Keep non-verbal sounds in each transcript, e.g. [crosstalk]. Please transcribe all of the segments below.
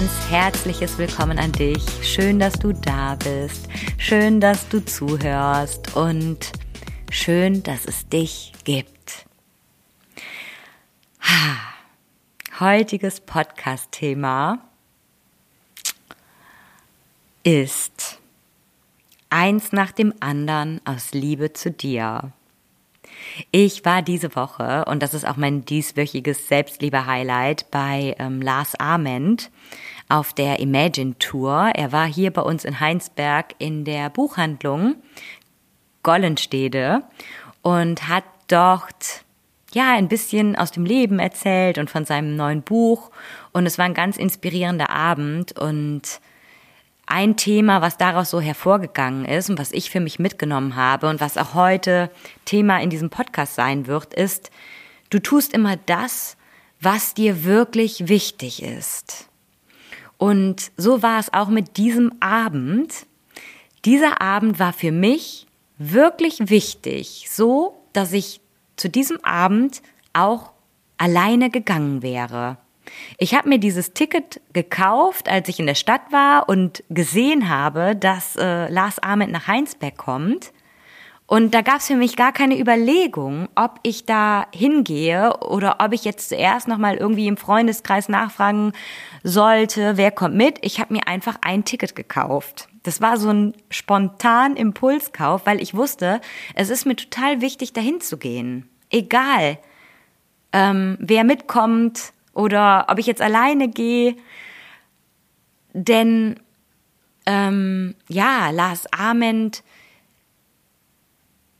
Ganz herzliches Willkommen an dich. Schön, dass du da bist. Schön, dass du zuhörst und schön, dass es dich gibt. Heutiges Podcast-Thema ist eins nach dem anderen aus Liebe zu dir. Ich war diese Woche, und das ist auch mein dieswöchiges Selbstliebe-Highlight, bei ähm, Lars Ament auf der Imagine Tour. Er war hier bei uns in Heinsberg in der Buchhandlung Gollenstede und hat dort ja ein bisschen aus dem Leben erzählt und von seinem neuen Buch. Und es war ein ganz inspirierender Abend und ein Thema, was daraus so hervorgegangen ist und was ich für mich mitgenommen habe und was auch heute Thema in diesem Podcast sein wird, ist, du tust immer das, was dir wirklich wichtig ist. Und so war es auch mit diesem Abend. Dieser Abend war für mich wirklich wichtig, so dass ich zu diesem Abend auch alleine gegangen wäre. Ich habe mir dieses Ticket gekauft, als ich in der Stadt war und gesehen habe, dass äh, Lars Ahmed nach Heinsberg kommt. Und da gab es für mich gar keine Überlegung, ob ich da hingehe oder ob ich jetzt zuerst nochmal irgendwie im Freundeskreis nachfragen sollte, wer kommt mit. Ich habe mir einfach ein Ticket gekauft. Das war so ein spontan Impulskauf, weil ich wusste, es ist mir total wichtig, dahin zu gehen. Egal, ähm, wer mitkommt, oder ob ich jetzt alleine gehe. Denn ähm, ja, Lars Ament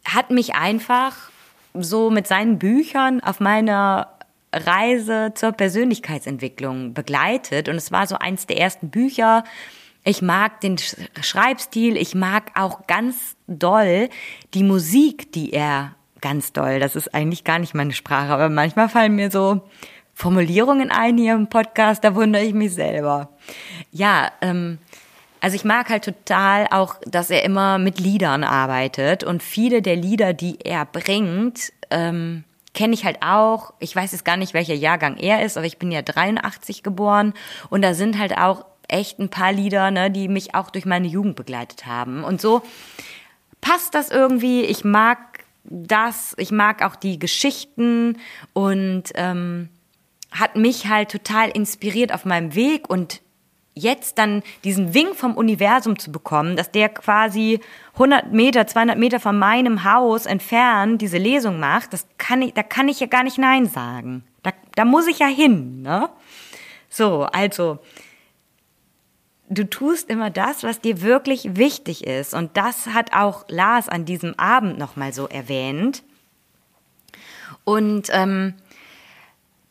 hat mich einfach so mit seinen Büchern auf meiner Reise zur Persönlichkeitsentwicklung begleitet. Und es war so eins der ersten Bücher. Ich mag den Schreibstil, ich mag auch ganz doll die Musik, die er ganz doll. Das ist eigentlich gar nicht meine Sprache, aber manchmal fallen mir so Formulierungen ein hier im Podcast, da wundere ich mich selber. Ja, ähm, also ich mag halt total auch, dass er immer mit Liedern arbeitet und viele der Lieder, die er bringt, ähm, kenne ich halt auch. Ich weiß jetzt gar nicht, welcher Jahrgang er ist, aber ich bin ja 83 geboren und da sind halt auch echt ein paar Lieder, ne, die mich auch durch meine Jugend begleitet haben. Und so passt das irgendwie. Ich mag das, ich mag auch die Geschichten und ähm, hat mich halt total inspiriert auf meinem Weg und jetzt dann diesen Wink vom Universum zu bekommen, dass der quasi 100 Meter, 200 Meter von meinem Haus entfernt diese Lesung macht, das kann ich, da kann ich ja gar nicht Nein sagen. Da, da muss ich ja hin, ne? So, also, du tust immer das, was dir wirklich wichtig ist. Und das hat auch Lars an diesem Abend nochmal so erwähnt. Und ähm,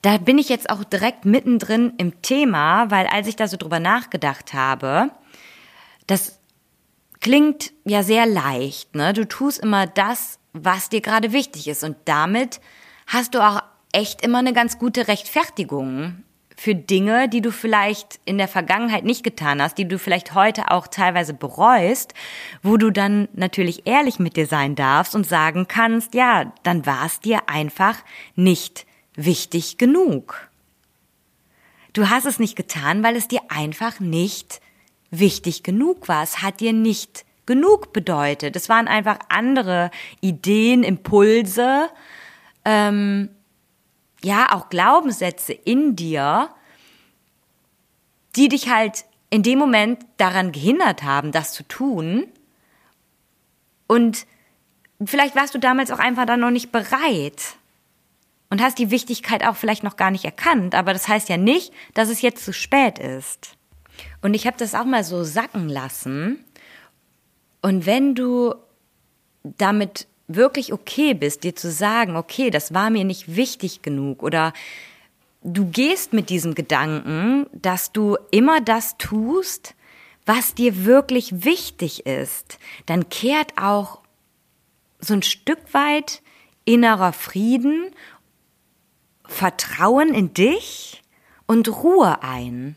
da bin ich jetzt auch direkt mittendrin im Thema, weil als ich da so drüber nachgedacht habe, das klingt ja sehr leicht, ne? Du tust immer das, was dir gerade wichtig ist und damit hast du auch echt immer eine ganz gute Rechtfertigung für Dinge, die du vielleicht in der Vergangenheit nicht getan hast, die du vielleicht heute auch teilweise bereust, wo du dann natürlich ehrlich mit dir sein darfst und sagen kannst, ja, dann war es dir einfach nicht wichtig genug. Du hast es nicht getan, weil es dir einfach nicht wichtig genug war. Es hat dir nicht genug bedeutet. Es waren einfach andere Ideen, Impulse, ähm, ja, auch Glaubenssätze in dir, die dich halt in dem Moment daran gehindert haben, das zu tun. Und vielleicht warst du damals auch einfach dann noch nicht bereit und hast die Wichtigkeit auch vielleicht noch gar nicht erkannt, aber das heißt ja nicht, dass es jetzt zu spät ist. Und ich habe das auch mal so sacken lassen. Und wenn du damit wirklich okay bist, dir zu sagen, okay, das war mir nicht wichtig genug oder du gehst mit diesem Gedanken, dass du immer das tust, was dir wirklich wichtig ist, dann kehrt auch so ein Stück weit innerer Frieden, Vertrauen in dich und Ruhe ein.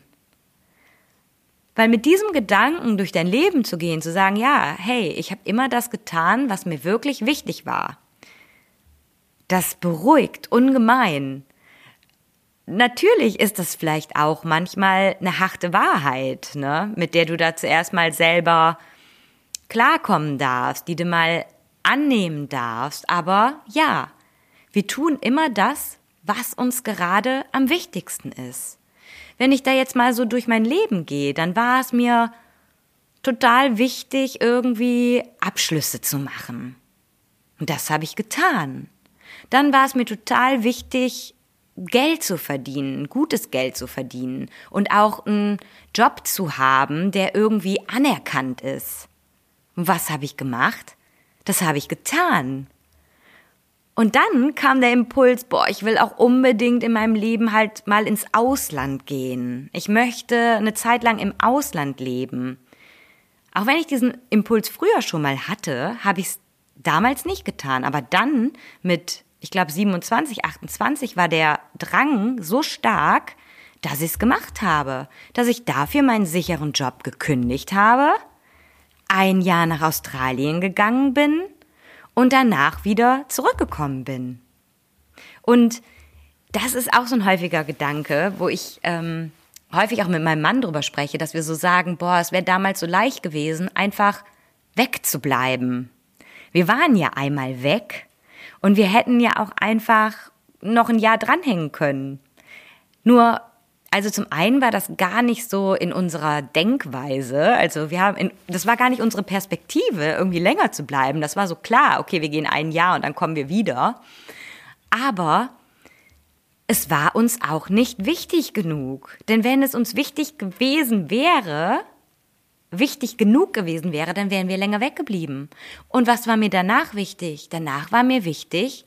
Weil mit diesem Gedanken durch dein Leben zu gehen, zu sagen, ja, hey, ich habe immer das getan, was mir wirklich wichtig war. Das beruhigt ungemein. Natürlich ist das vielleicht auch manchmal eine harte Wahrheit, ne, mit der du da zuerst mal selber klarkommen darfst, die du mal annehmen darfst. Aber ja, wir tun immer das, was uns gerade am wichtigsten ist. Wenn ich da jetzt mal so durch mein Leben gehe, dann war es mir total wichtig, irgendwie Abschlüsse zu machen. Und das habe ich getan. Dann war es mir total wichtig, Geld zu verdienen, gutes Geld zu verdienen und auch einen Job zu haben, der irgendwie anerkannt ist. Und was habe ich gemacht? Das habe ich getan. Und dann kam der Impuls, boah, ich will auch unbedingt in meinem Leben halt mal ins Ausland gehen. Ich möchte eine Zeit lang im Ausland leben. Auch wenn ich diesen Impuls früher schon mal hatte, habe ich es damals nicht getan. Aber dann mit ich glaube 27, 28 war der Drang so stark, dass ich es gemacht habe, dass ich dafür meinen sicheren Job gekündigt habe, ein Jahr nach Australien gegangen bin und danach wieder zurückgekommen bin. Und das ist auch so ein häufiger Gedanke, wo ich ähm, häufig auch mit meinem Mann drüber spreche, dass wir so sagen, boah, es wäre damals so leicht gewesen, einfach wegzubleiben. Wir waren ja einmal weg und wir hätten ja auch einfach noch ein Jahr dranhängen können. Nur, also zum einen war das gar nicht so in unserer Denkweise. Also wir haben, in, das war gar nicht unsere Perspektive, irgendwie länger zu bleiben. Das war so klar, okay, wir gehen ein Jahr und dann kommen wir wieder. Aber es war uns auch nicht wichtig genug. Denn wenn es uns wichtig gewesen wäre, wichtig genug gewesen wäre, dann wären wir länger weggeblieben. Und was war mir danach wichtig? Danach war mir wichtig,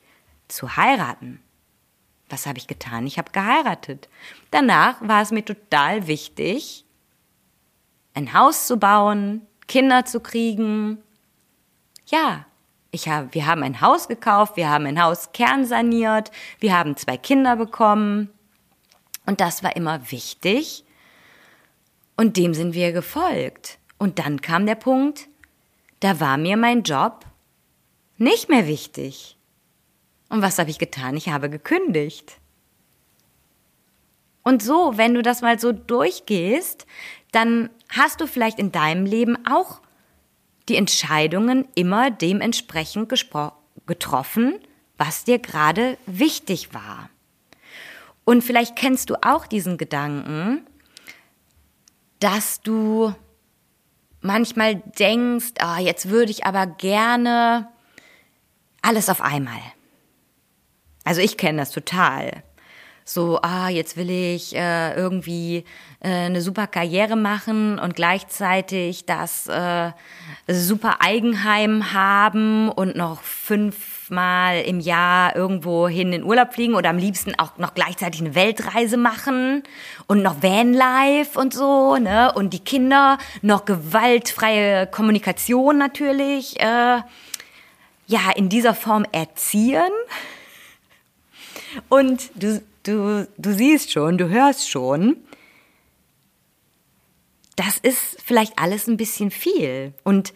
zu heiraten. Was habe ich getan? Ich habe geheiratet. Danach war es mir total wichtig, ein Haus zu bauen, Kinder zu kriegen. Ja, ich hab, wir haben ein Haus gekauft, wir haben ein Haus kernsaniert, wir haben zwei Kinder bekommen. Und das war immer wichtig, und dem sind wir gefolgt. Und dann kam der Punkt, da war mir mein Job nicht mehr wichtig. Und was habe ich getan? Ich habe gekündigt. Und so, wenn du das mal so durchgehst, dann hast du vielleicht in deinem Leben auch die Entscheidungen immer dementsprechend getroffen, was dir gerade wichtig war. Und vielleicht kennst du auch diesen Gedanken, dass du manchmal denkst, oh, jetzt würde ich aber gerne alles auf einmal. Also ich kenne das total. So, ah, jetzt will ich äh, irgendwie äh, eine super Karriere machen und gleichzeitig das äh, super Eigenheim haben und noch fünf mal im Jahr irgendwo hin in Urlaub fliegen oder am liebsten auch noch gleichzeitig eine Weltreise machen und noch Vanlife und so, ne? Und die Kinder noch gewaltfreie Kommunikation natürlich, äh, ja, in dieser Form erziehen. Und du, du, du siehst schon, du hörst schon, das ist vielleicht alles ein bisschen viel. Und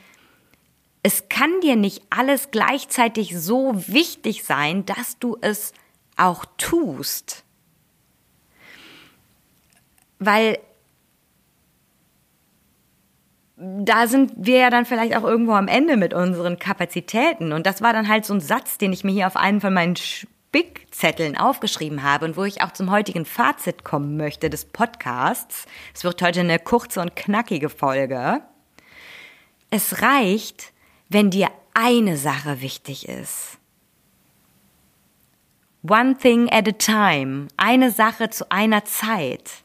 es kann dir nicht alles gleichzeitig so wichtig sein, dass du es auch tust. Weil da sind wir ja dann vielleicht auch irgendwo am Ende mit unseren Kapazitäten. Und das war dann halt so ein Satz, den ich mir hier auf einen von meinen Spickzetteln aufgeschrieben habe und wo ich auch zum heutigen Fazit kommen möchte des Podcasts. Es wird heute eine kurze und knackige Folge. Es reicht, wenn dir eine Sache wichtig ist. One thing at a time, eine Sache zu einer Zeit.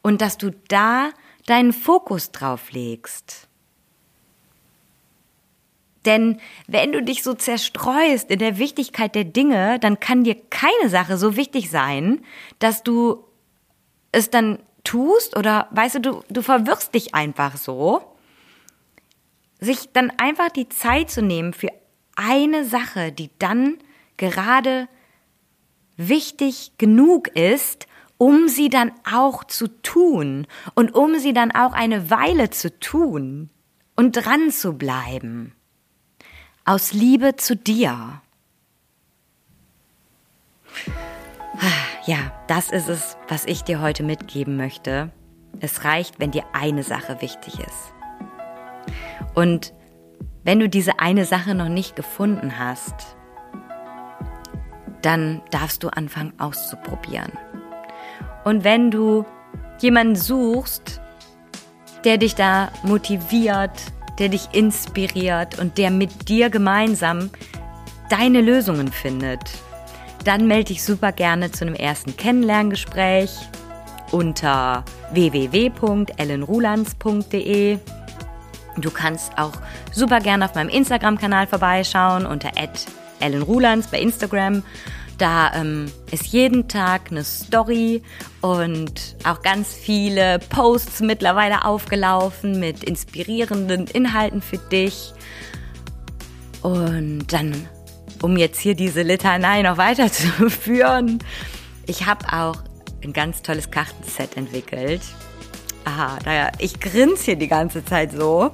Und dass du da deinen Fokus drauf legst. Denn wenn du dich so zerstreust in der Wichtigkeit der Dinge, dann kann dir keine Sache so wichtig sein, dass du es dann tust oder weißt du, du, du verwirrst dich einfach so. Sich dann einfach die Zeit zu nehmen für eine Sache, die dann gerade wichtig genug ist, um sie dann auch zu tun und um sie dann auch eine Weile zu tun und dran zu bleiben. Aus Liebe zu dir. Ja, das ist es, was ich dir heute mitgeben möchte. Es reicht, wenn dir eine Sache wichtig ist. Und wenn du diese eine Sache noch nicht gefunden hast, dann darfst du anfangen auszuprobieren. Und wenn du jemanden suchst, der dich da motiviert, der dich inspiriert und der mit dir gemeinsam deine Lösungen findet, dann melde dich super gerne zu einem ersten Kennenlerngespräch unter www.ellenrulands.de. Du kannst auch super gerne auf meinem Instagram-Kanal vorbeischauen unter ellenrulands bei Instagram da ähm, ist jeden Tag eine Story und auch ganz viele Posts mittlerweile aufgelaufen mit inspirierenden Inhalten für dich. Und dann, um jetzt hier diese Litanei noch weiterzuführen, [laughs] ich habe auch ein ganz tolles Kartenset entwickelt. Aha, da, ich grinse hier die ganze Zeit so.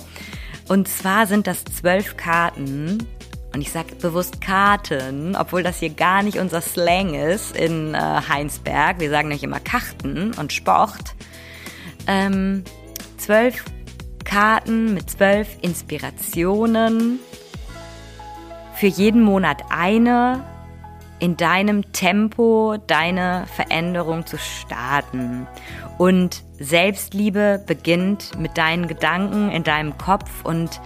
Und zwar sind das zwölf Karten und ich sage bewusst Karten, obwohl das hier gar nicht unser Slang ist in äh, Heinsberg. Wir sagen nicht immer Karten und Sport. Ähm, zwölf Karten mit zwölf Inspirationen. Für jeden Monat eine in deinem Tempo deine Veränderung zu starten. Und Selbstliebe beginnt mit deinen Gedanken in deinem Kopf und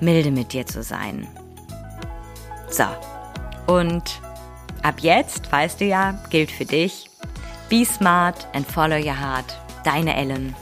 milde mit dir zu sein. So, und ab jetzt, weißt du ja, gilt für dich, be smart and follow your heart. Deine Ellen.